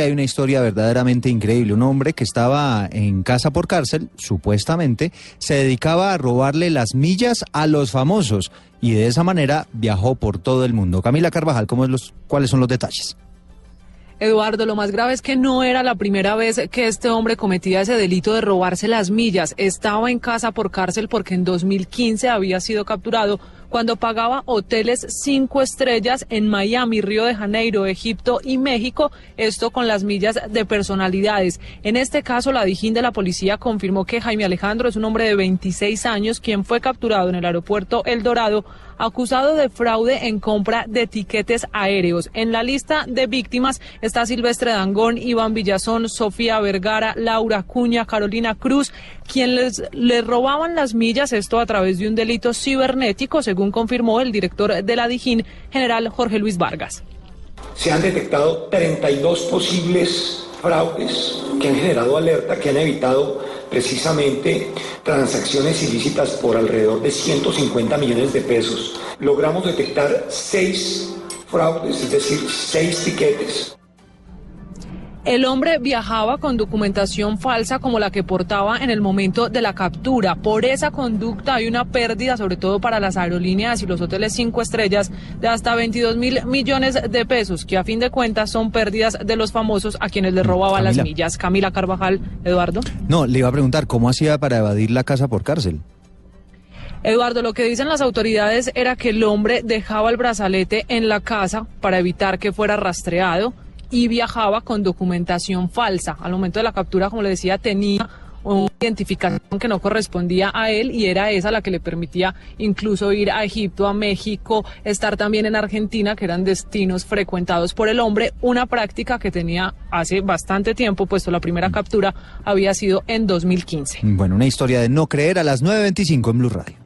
Hay una historia verdaderamente increíble. Un hombre que estaba en casa por cárcel, supuestamente, se dedicaba a robarle las millas a los famosos y de esa manera viajó por todo el mundo. Camila Carvajal, ¿cómo es los, ¿cuáles son los detalles? Eduardo, lo más grave es que no era la primera vez que este hombre cometía ese delito de robarse las millas. Estaba en casa por cárcel porque en 2015 había sido capturado cuando pagaba hoteles cinco estrellas en Miami, Río de Janeiro, Egipto y México, esto con las millas de personalidades. En este caso, la Dijín de la policía confirmó que Jaime Alejandro es un hombre de 26 años quien fue capturado en el aeropuerto El Dorado acusado de fraude en compra de tiquetes aéreos. En la lista de víctimas está Silvestre Dangón, Iván Villazón, Sofía Vergara, Laura Cuña, Carolina Cruz, quien les, les robaban las millas, esto a través de un delito cibernético, según confirmó el director de la Dijín, general Jorge Luis Vargas. Se han detectado 32 posibles fraudes que han generado alerta, que han evitado precisamente transacciones ilícitas por alrededor de 150 millones de pesos. Logramos detectar seis fraudes, es decir, seis tiquetes. El hombre viajaba con documentación falsa como la que portaba en el momento de la captura. Por esa conducta hay una pérdida, sobre todo para las aerolíneas y los hoteles cinco estrellas, de hasta 22 mil millones de pesos, que a fin de cuentas son pérdidas de los famosos a quienes les robaban las millas. Camila Carvajal, Eduardo. No, le iba a preguntar, ¿cómo hacía para evadir la casa por cárcel? Eduardo, lo que dicen las autoridades era que el hombre dejaba el brazalete en la casa para evitar que fuera rastreado y viajaba con documentación falsa. Al momento de la captura, como le decía, tenía una identificación que no correspondía a él y era esa la que le permitía incluso ir a Egipto, a México, estar también en Argentina, que eran destinos frecuentados por el hombre, una práctica que tenía hace bastante tiempo, puesto la primera captura había sido en 2015. Bueno, una historia de no creer a las 9.25 en Blue Radio.